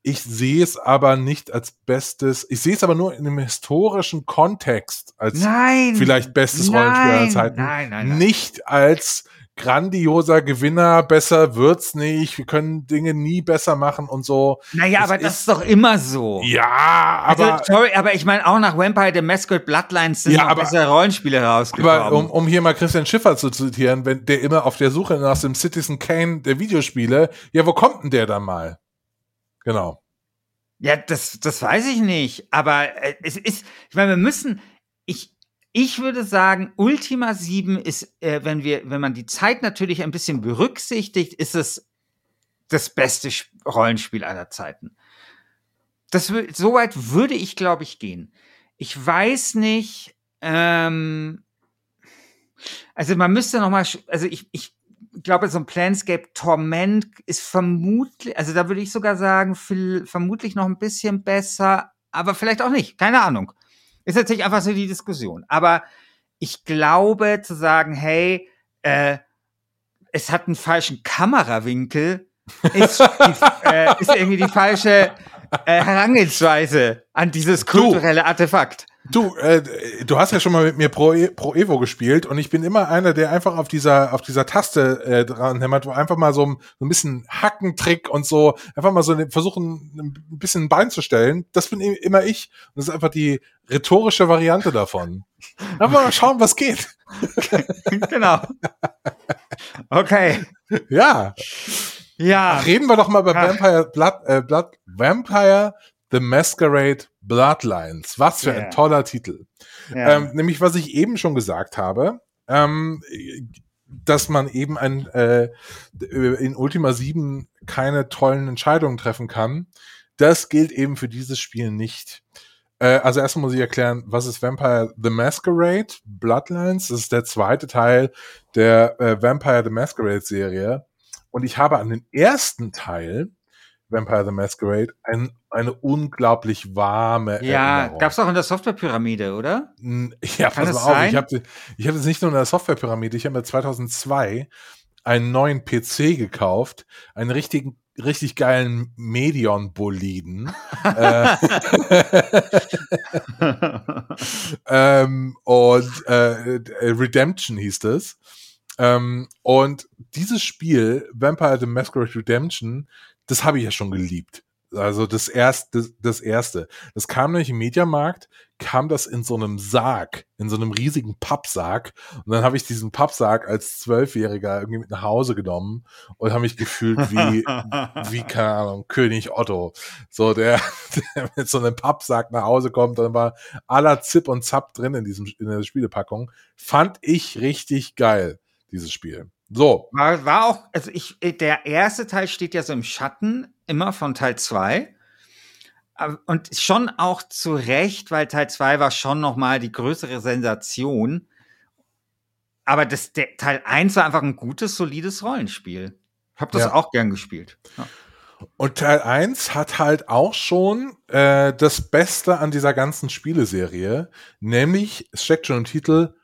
Ich sehe es aber nicht als bestes, ich sehe es aber nur in einem historischen Kontext als nein, vielleicht bestes nein, Rollenspiel aller Zeiten. Nein, nein, nein. Nicht als grandioser Gewinner, besser wird's nicht, wir können Dinge nie besser machen und so. Naja, das aber das ist doch immer so. Ja, also, aber. Also, sorry, aber ich meine auch nach Vampire the Masquerade Bloodlines sind ja, aber, bessere Rollenspiele rausgekommen. Aber um, um hier mal Christian Schiffer zu zitieren, wenn der immer auf der Suche nach dem Citizen Kane der Videospiele, ja, wo kommt denn der dann mal? Genau. Ja, das, das weiß ich nicht. Aber äh, es ist, ich meine, wir müssen, ich, würde sagen, Ultima 7 ist, äh, wenn wir, wenn man die Zeit natürlich ein bisschen berücksichtigt, ist es das beste Rollenspiel aller Zeiten. Das, so weit würde ich, glaube ich, gehen. Ich weiß nicht, ähm, also man müsste noch mal, also ich, ich glaube, so ein Planscape Torment ist vermutlich, also da würde ich sogar sagen, viel, vermutlich noch ein bisschen besser, aber vielleicht auch nicht, keine Ahnung. Ist natürlich einfach so die Diskussion. Aber ich glaube, zu sagen, hey, äh, es hat einen falschen Kamerawinkel, ist, die, äh, ist irgendwie die falsche äh, Herangehensweise an dieses kulturelle Artefakt. Du, äh, du hast ja schon mal mit mir Pro, e, Pro Evo gespielt und ich bin immer einer, der einfach auf dieser auf dieser Taste äh, dran hämmert, wo einfach mal so, ein, so ein bisschen Hackentrick und so einfach mal so ne, versuchen ein bisschen ein Bein zu stellen. Das bin immer ich. Und das ist einfach die rhetorische Variante davon. Einfach mal schauen, was geht. genau. Okay. Ja. Ja. Reden wir doch mal über Vampire Blood, äh, Blood Vampire The Masquerade Bloodlines. Was für yeah. ein toller Titel. Yeah. Ähm, nämlich, was ich eben schon gesagt habe, ähm, dass man eben ein, äh, in Ultima 7 keine tollen Entscheidungen treffen kann. Das gilt eben für dieses Spiel nicht. Äh, also erstmal muss ich erklären, was ist Vampire the Masquerade? Bloodlines, das ist der zweite Teil der äh, Vampire the Masquerade Serie. Und ich habe an den ersten Teil Vampire the Masquerade ein, eine unglaublich warme Ja, Erinnerung. gab's auch in der Softwarepyramide, oder? Ja, Kann pass mal auf, ich habe ich hab das nicht nur in der Softwarepyramide, ich habe mir 2002 einen neuen PC gekauft, einen richtigen richtig geilen Medion-Boliden. äh, ähm, und äh, Redemption hieß es. Ähm, und dieses Spiel, Vampire the Masquerade Redemption, das habe ich ja schon geliebt. Also das erste, das, das erste. Das kam nämlich im Mediamarkt, kam das in so einem Sarg, in so einem riesigen Pappsarg. Und dann habe ich diesen Pappsarg als Zwölfjähriger irgendwie mit nach Hause genommen und habe mich gefühlt wie, wie, keine Ahnung, König Otto. So, der, der mit so einem Pappsack nach Hause kommt, dann war aller Zip und Zap drin in diesem, in der Spielepackung. Fand ich richtig geil, dieses Spiel. So. War, war auch, also ich, der erste Teil steht ja so im Schatten immer von Teil 2. Und schon auch zu Recht, weil Teil 2 war schon noch mal die größere Sensation. Aber das, der, Teil 1 war einfach ein gutes, solides Rollenspiel. Ich habe das Ja. auch gern gespielt. Ja. Und Teil 1 hat halt auch schon äh, das Beste an dieser ganzen Spieleserie, nämlich, es steckt schon im Titel,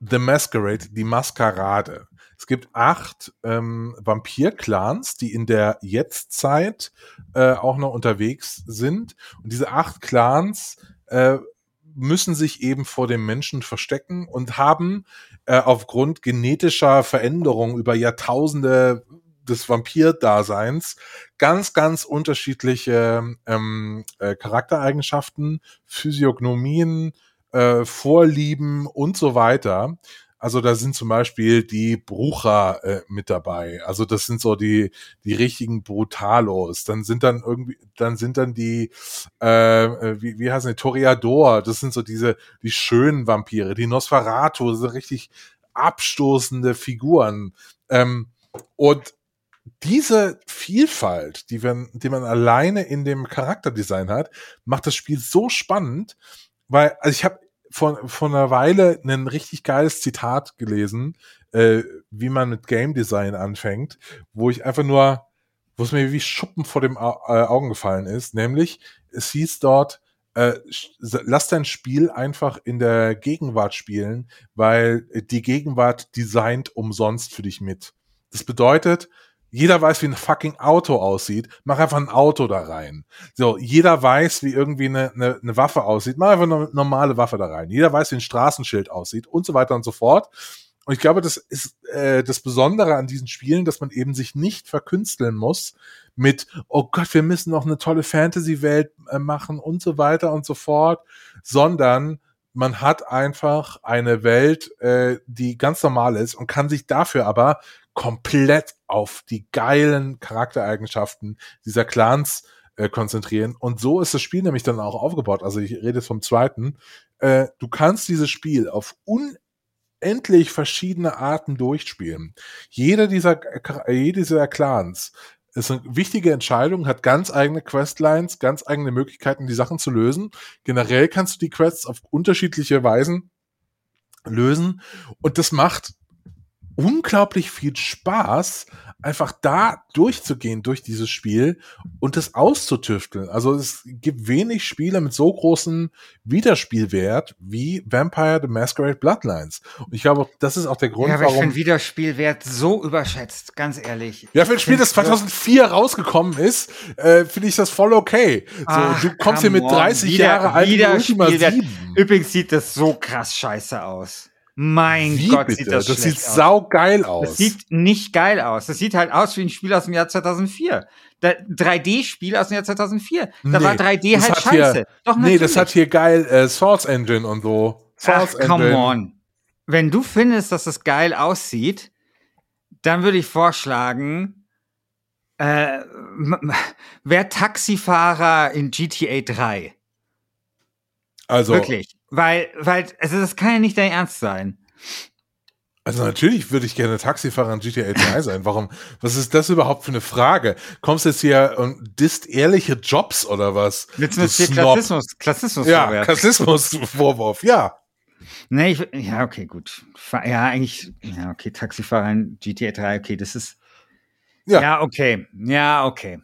The Masquerade, die Maskerade. Es gibt acht ähm, Vampir-Clans, die in der Jetztzeit äh, auch noch unterwegs sind. Und diese acht Clans äh, müssen sich eben vor dem Menschen verstecken und haben äh, aufgrund genetischer Veränderungen über Jahrtausende des Vampir-Daseins ganz, ganz unterschiedliche ähm, äh, Charaktereigenschaften, Physiognomien, äh, Vorlieben und so weiter. Also da sind zum Beispiel die Brucher äh, mit dabei. Also das sind so die die richtigen Brutalos. Dann sind dann irgendwie, dann sind dann die äh, äh, wie, wie heißen die Toreador. Das sind so diese die schönen Vampire. Die Nosferatu, sind richtig abstoßende Figuren. Ähm, und diese Vielfalt, die, wir, die man alleine in dem Charakterdesign hat, macht das Spiel so spannend, weil, also ich habe vor, vor einer Weile ein richtig geiles Zitat gelesen, äh, wie man mit Game Design anfängt, wo ich einfach nur, wo es mir wie Schuppen vor dem Au äh, Augen gefallen ist, nämlich es hieß dort, äh, lass dein Spiel einfach in der Gegenwart spielen, weil die Gegenwart designt umsonst für dich mit. Das bedeutet, jeder weiß, wie ein fucking Auto aussieht. Mach einfach ein Auto da rein. So, jeder weiß, wie irgendwie eine, eine, eine Waffe aussieht. Mach einfach eine normale Waffe da rein. Jeder weiß, wie ein Straßenschild aussieht und so weiter und so fort. Und ich glaube, das ist äh, das Besondere an diesen Spielen, dass man eben sich nicht verkünsteln muss mit, oh Gott, wir müssen noch eine tolle Fantasy-Welt äh, machen und so weiter und so fort, sondern man hat einfach eine Welt, äh, die ganz normal ist und kann sich dafür aber komplett auf die geilen Charaktereigenschaften dieser Clans äh, konzentrieren. Und so ist das Spiel nämlich dann auch aufgebaut. Also ich rede jetzt vom zweiten. Äh, du kannst dieses Spiel auf unendlich verschiedene Arten durchspielen. Jeder dieser, jeder dieser Clans ist eine wichtige Entscheidung, hat ganz eigene Questlines, ganz eigene Möglichkeiten, die Sachen zu lösen. Generell kannst du die Quests auf unterschiedliche Weisen lösen und das macht unglaublich viel Spaß, einfach da durchzugehen durch dieses Spiel und das auszutüfteln. Also es gibt wenig Spiele mit so großem Wiederspielwert wie Vampire the Masquerade Bloodlines. Und ich glaube, das ist auch der Grund, Ja, aber ich warum finde Wiederspielwert so überschätzt, ganz ehrlich. ja, für ein Spiel, das 2004 rausgekommen ist, äh, finde ich das voll okay. So, Ach, du kommst hier mit come on. 30 Wieder- Jahre alt Ultima Wiederspielwert. 7. Übrigens sieht das so krass scheiße aus. Mein Wie Gott, bitte? sieht das, das sieht aus. saugeil aus. Das sieht nicht geil aus. Das sieht halt aus wie ein Spiel aus dem Jahr 2004. Da- 3D-Spiel aus dem Jahr 2004. Da Nee, war 3D das halt hat hier- scheiße. Doch, nee, das hat hier geil äh, Source Engine und so. Ach, Source come Engine. on. Wenn du findest, dass das geil aussieht, dann würde ich vorschlagen, äh, wer Taxifahrer in GTA 3. Also, Wirklich. Weil, weil, also das kann ja nicht dein Ernst sein. Also natürlich würde ich gerne Taxifahrer in GTA 3 sein. Warum? Was ist das überhaupt für eine Frage? Kommst du jetzt hier und disst ehrliche Jobs oder was? Jetzt Du hier Snob. Klassismus, Klassismus Ja. Klassismus-Vorwurf, ja. Nee, ich, ja, okay, gut. Ja, eigentlich, ja, okay, Taxifahrer in GTA 3, okay, das ist. Ja. Ja, okay. Ja, okay.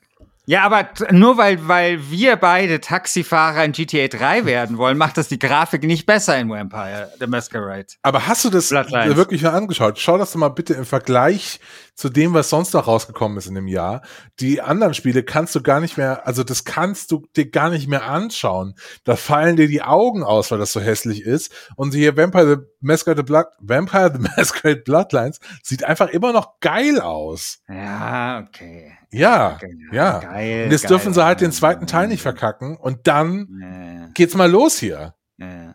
Ja, aber nur weil, weil wir beide Taxifahrer in GTA 3 werden wollen, macht das die Grafik nicht besser in Vampire, The Masquerade. Aber hast du das Bloodlines. wirklich mal angeschaut? Schau das doch mal bitte im Vergleich zu dem, was sonst noch rausgekommen ist in dem Jahr. Die anderen Spiele kannst du gar nicht mehr, also das kannst du dir gar nicht mehr anschauen. Da fallen dir die Augen aus, weil das so hässlich ist. Und hier Vampire the Masquerade Blood, Vampire the Masquerade Bloodlines sieht einfach immer noch geil aus. Ja, okay. Ja, Okay, ja. Geil. Und jetzt geil. dürfen sie halt den zweiten Teil nicht verkacken. Und dann geht's mal los hier. ja.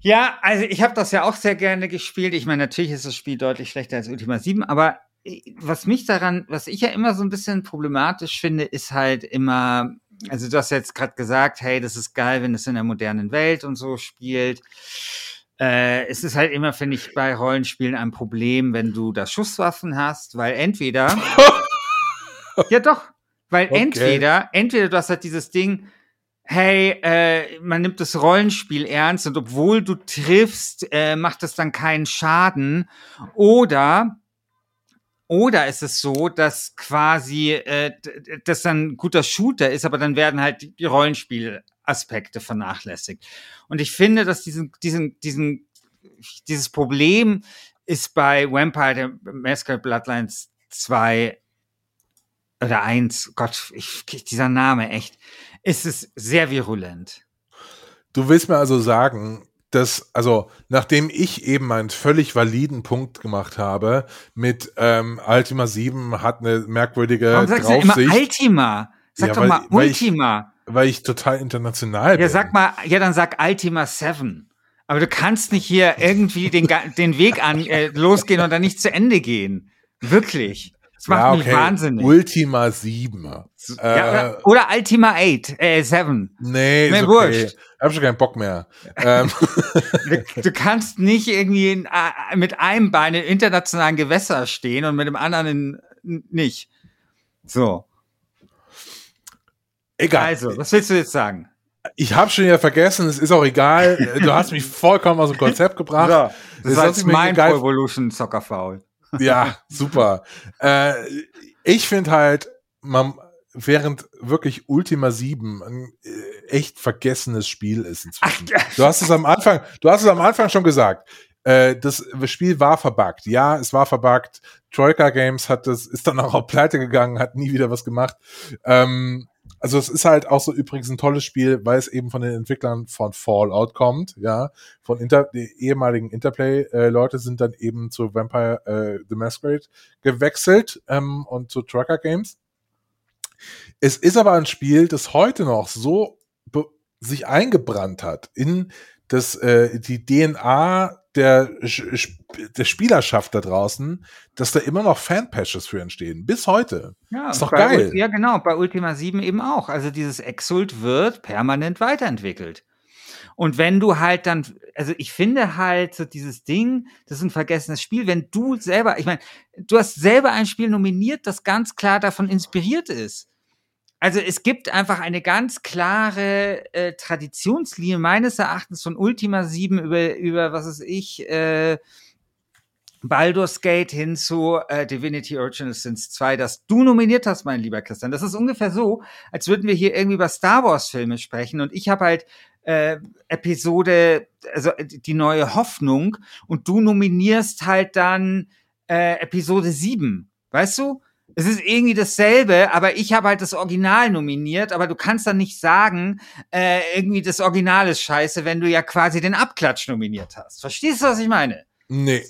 Ja, also ich habe das ja auch sehr gerne gespielt. Ich meine, natürlich ist das Spiel deutlich schlechter als Ultima 7, aber äh, was mich daran, was ich ja immer so ein bisschen problematisch finde, ist halt immer, also du hast jetzt gerade gesagt, hey, das ist geil, wenn es in der modernen Welt und so spielt. Äh, es ist halt immer, finde ich, bei Rollenspielen ein Problem, wenn du da Schusswaffen hast, weil entweder ja, doch. Weil Okay. entweder, entweder du hast halt dieses Ding, hey, äh, man nimmt das Rollenspiel ernst und obwohl du triffst, äh, macht es dann keinen Schaden. Oder, oder ist es so, dass quasi äh, das dann ein guter Shooter ist, aber dann werden halt die- Rollenspielaspekte vernachlässigt. Und ich finde, dass diesen, diesen, diesen, dieses Problem ist bei Vampire the Masquerade Bloodlines 2 oder eins, Gott, ich, dieser Name, echt, ist es sehr virulent. Du willst mir also sagen, dass, also, nachdem ich eben meinen völlig validen Punkt gemacht habe, mit ähm, Ultima 7 hat eine merkwürdige Warum sagst du immer Draufsicht, Ultima? Sag Ja, doch weil- mal weil ich- Ultima. weil ich total international bin. Ja, sag mal, ja, dann sag Ultima 7. Aber du kannst nicht hier irgendwie den, den Weg an äh, losgehen und dann nicht zu Ende gehen. Wirklich. Das macht ja, mich okay. wahnsinnig. Ultima 7. ja, äh, oder, oder Ultima 8, äh, 7. nee, Mir ist okay. wurscht. Hab schon keinen Bock mehr. ähm, Du, du kannst nicht irgendwie in, äh, mit einem Bein in internationalen Gewässer stehen und mit dem anderen in, nicht. So. egal. Also, was willst du jetzt sagen? Ich habe schon wieder vergessen, es ist auch egal. Du hast mich vollkommen aus dem Konzept gebracht. das Das war jetzt mein Pro Evolution Soccer Foul. Ja, super. äh, ich finde halt, man, während wirklich Ultima 7 ein äh, echt vergessenes Spiel ist inzwischen. Du hast es am Anfang, du hast es am Anfang schon gesagt. Äh, das Spiel war verbuggt. Ja, es war verbuggt. Troika Games hat das, ist dann auch auf Pleite gegangen, hat nie wieder was gemacht. Ähm, also es ist halt auch so übrigens ein tolles Spiel, weil es eben von den Entwicklern von Fallout kommt, ja. Von Inter die ehemaligen Interplay-Leute sind dann eben zu Vampire äh, the Masquerade gewechselt ähm, und zu Trucker Games. Es ist aber ein Spiel, das heute noch so sich eingebrannt hat in das, äh, die DNA der, der Spielerschaft da draußen, dass da immer noch Fanpatches für entstehen. Bis heute. Ja, Ist doch geil. Ja, genau, bei Ultima 7 eben auch. Also dieses Exult wird permanent weiterentwickelt. Und wenn du halt dann, also ich finde halt so dieses Ding, das ist ein vergessenes Spiel, wenn du selber, ich meine, du hast selber ein Spiel nominiert, das ganz klar davon inspiriert ist. Also es gibt einfach eine ganz klare äh, Traditionslinie meines Erachtens von Ultima 7 über, über was weiß ich, äh, Baldur's Gate hin zu äh, Divinity Original Sins 2, das du nominiert hast, mein lieber Christian. Das ist ungefähr so, als würden wir hier irgendwie über Star Wars Filme sprechen und ich habe halt äh, Episode, also äh, die neue Hoffnung und du nominierst halt dann äh, Episode 7. Weißt du? Es ist irgendwie dasselbe, aber ich habe halt das Original nominiert, aber du kannst dann nicht sagen, äh, irgendwie das Original ist scheiße, wenn du ja quasi den Abklatsch nominiert hast. Verstehst du, was ich meine? Nee.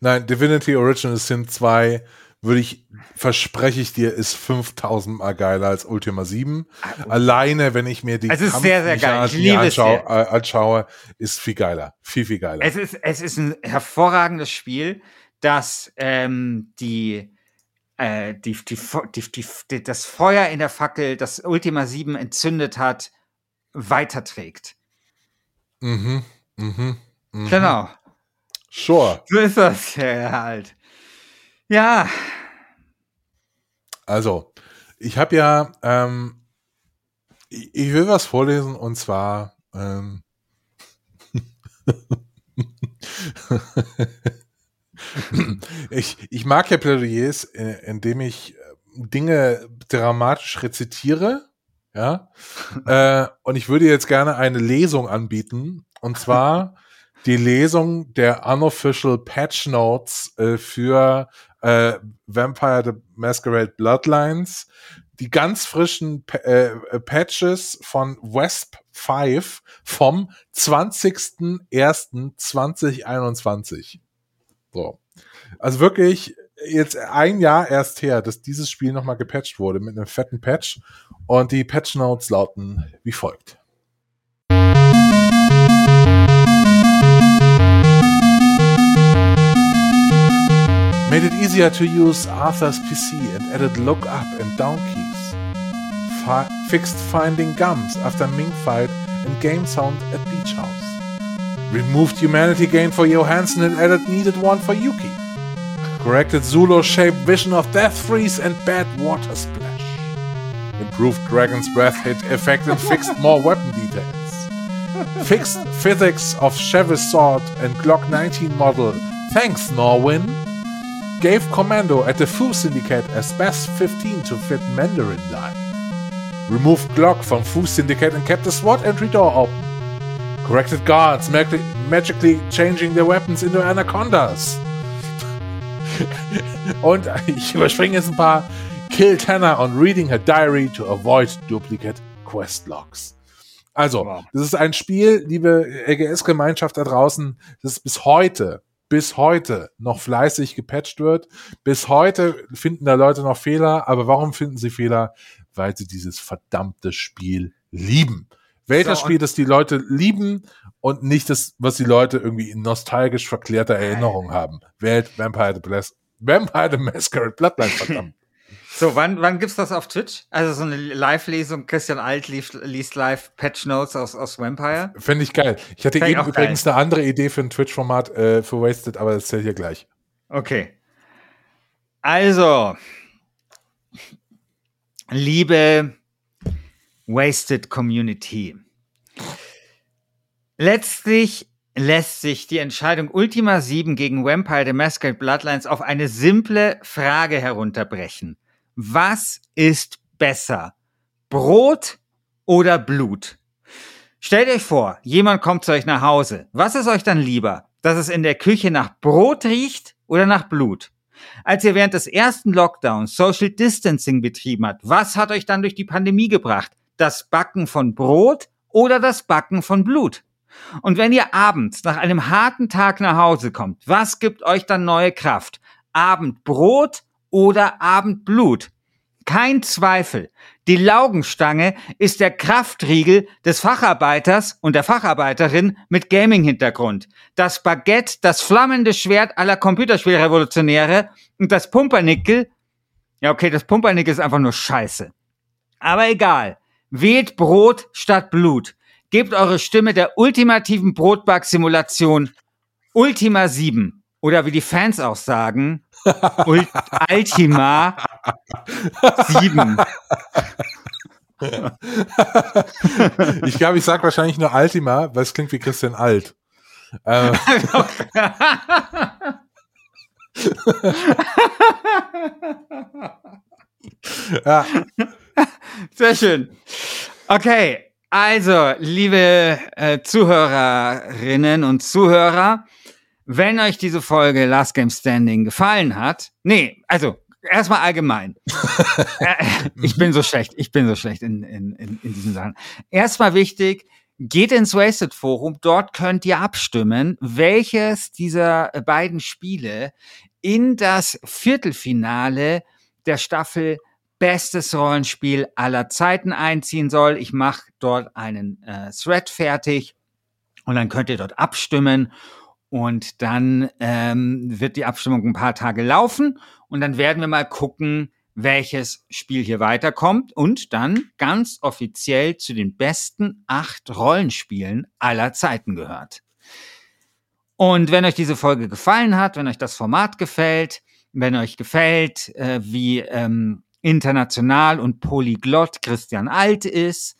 Nein, Divinity Original Sin 2 würde ich, verspreche ich dir, ist 5000 Mal geiler als Ultima 7. Alleine, wenn ich mir die Es ist sehr, sehr geil. Ich Kampfmechaniken liebe es anschaue, äh, anschaue, ist viel geiler. Viel, viel geiler. Es ist, es ist ein hervorragendes Spiel, das ähm, die, äh, die, die, die, die, das Feuer in der Fackel, das Ultima 7 entzündet hat, weiterträgt. mhm, mhm, mhm. Genau. Sure. So ist das ja halt. Ja, Also, ich habe ja, ähm, ich, ich will was vorlesen und zwar, ähm, ich, ich mag ja Plädoyers, äh, indem ich äh, Dinge dramatisch rezitiere, ja, äh, und ich würde jetzt gerne eine Lesung anbieten, und zwar die Lesung der unofficial Patch Notes äh, für äh, Vampire the Masquerade Bloodlines, die ganz frischen Pa- äh, Patches von Wesp 5 vom 20.01.2021. So. Also wirklich jetzt ein Jahr erst her, dass dieses Spiel nochmal gepatcht wurde mit einem fetten Patch. Und die Patch Notes lauten wie folgt. Made it easier to use Arthur's PC and added look up and down keys. Fi- fixed finding gums after Ming fight and game sound at Beach House. Removed humanity gain for Johansson and added needed one for Yuki. Corrected Zulu shaped vision of death freeze and bad water splash. Improved Dragon's Breath hit effect and fixed more weapon details. Fixed physics of Chevy's sword and Glock 19 model. Thanks, Norwin. Gave commando at the Fu Syndicate as best 15 to fit Mandarin line. Removed Glock from Fu Syndicate and kept the SWAT entry door open. Corrected guards, mag- magically changing their weapons into Anacondas. Und ich überspringe jetzt ein paar. Kill Tanner on reading her diary to avoid duplicate quest logs. Also, Wow. das ist ein Spiel, liebe LGS-Gemeinschaft da draußen, das bis heute, bis heute noch fleißig gepatcht wird. Bis heute finden da Leute noch Fehler, aber warum finden sie Fehler? Weil sie dieses verdammte Spiel lieben. Wählt So, das Spiel, das die Leute lieben und nicht das, was die Leute irgendwie in nostalgisch verklärter Erinnerung haben. Wählt Vampire the, Bless Vampire the Masquerade Bloodline, verdammt. So, wann, wann gibt's das auf Twitch? Also so eine Live-Lesung, Christian Alt liest, liest live Patch Notes aus, aus Vampire. Fände ich geil. Ich hatte Fänd eben übrigens eine andere Idee für ein Twitch-Format äh, für Wasted, aber das zählt hier gleich. Okay. Also, liebe Wasted Community, letztlich lässt sich die Entscheidung Ultima 7 gegen Vampire the Masquerade Bloodlines auf eine simple Frage herunterbrechen. Was ist besser? Brot oder Blut? Stellt euch vor, jemand kommt zu euch nach Hause. Was ist euch dann lieber? Dass es in der Küche nach Brot riecht oder nach Blut? Als ihr während des ersten Lockdowns Social Distancing betrieben habt, was hat euch dann durch die Pandemie gebracht? Das Backen von Brot oder das Backen von Blut? Und wenn ihr abends nach einem harten Tag nach Hause kommt, was gibt euch dann neue Kraft? Abendbrot oder Abendblut? Kein Zweifel. Die Laugenstange ist der Kraftriegel des Facharbeiters und der Facharbeiterin mit Gaming-Hintergrund. Das Baguette, das flammende Schwert aller Computerspielrevolutionäre und das Pumpernickel. Ja, okay, das Pumpernickel ist einfach nur Scheiße. Aber egal. Wählt Brot statt Blut. Gebt eure Stimme der ultimativen Brotback-Simulation Ultima 7. Oder wie die Fans auch sagen, Ult Ultima 7. Ich glaube, ich sage wahrscheinlich nur Ultima, weil es klingt wie Christian Alt. Äh, ja, Sehr schön. Okay, also, liebe äh, Zuhörerinnen und Zuhörer, wenn euch diese Folge Last Game Standing gefallen hat, nee, also erstmal allgemein. äh, ich bin so schlecht, ich bin so schlecht in, in, in, in diesen Sachen. Erstmal wichtig, geht ins Wasted Forum, dort könnt ihr abstimmen, welches dieser beiden Spiele in das Viertelfinale der Staffel bestes Rollenspiel aller Zeiten einziehen soll. Ich mache dort einen äh, Thread fertig und dann könnt ihr dort abstimmen und dann ähm, wird die Abstimmung ein paar Tage laufen und dann werden wir mal gucken, welches Spiel hier weiterkommt und dann ganz offiziell zu den besten acht Rollenspielen aller Zeiten gehört. Und wenn euch diese Folge gefallen hat, wenn euch das Format gefällt, wenn euch gefällt, äh, wie ähm, international und polyglott Christian Alt ist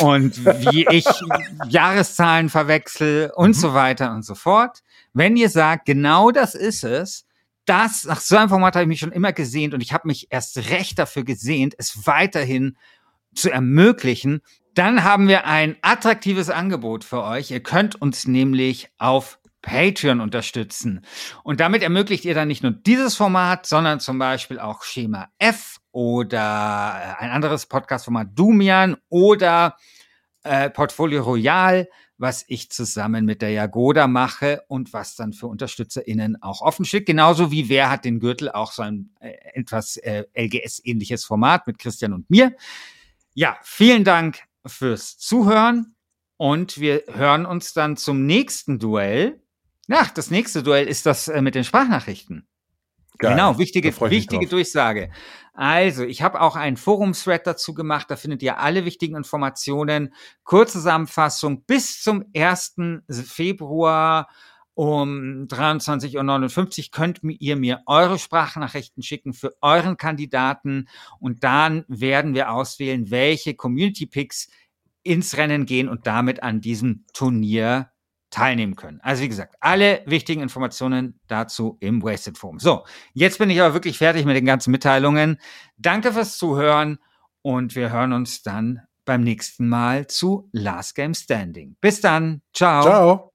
und wie ich Jahreszahlen verwechsel und mhm. so weiter und so fort. Wenn ihr sagt, genau das ist es, das, nach so einem Format habe ich mich schon immer gesehnt und ich habe mich erst recht dafür gesehnt, es weiterhin zu ermöglichen, dann haben wir ein attraktives Angebot für euch. Ihr könnt uns nämlich auf Patreon unterstützen. Und damit ermöglicht ihr dann nicht nur dieses Format, sondern zum Beispiel auch Schema F oder äh, ein anderes Podcast-Format Dumian oder äh, Portfolio Royal, was ich zusammen mit der Jagoda mache und was dann für UnterstützerInnen auch offen steht. Genauso wie Wer hat den Gürtel, auch so ein äh, etwas äh, LGS-ähnliches Format mit Christian und mir. Ja, vielen Dank fürs Zuhören und wir hören uns dann zum nächsten Duell. Ach, das nächste Duell ist das äh, mit den Sprachnachrichten. Geil. Genau, wichtige, wichtige Durchsage. Also, ich habe auch einen Forum-Thread dazu gemacht. Da findet ihr alle wichtigen Informationen. Kurzzusammenfassung bis zum 1. Februar um 23.59 Uhr könnt ihr mir eure Sprachnachrichten schicken für euren Kandidaten und dann werden wir auswählen, welche Community Picks ins Rennen gehen und damit an diesem Turnier teilnehmen können. Also wie gesagt, alle wichtigen Informationen dazu im Wasted Forum. So, jetzt bin ich aber wirklich fertig mit den ganzen Mitteilungen. Danke fürs Zuhören und wir hören uns dann beim nächsten Mal zu Last Game Standing. Bis dann. Ciao. Ciao.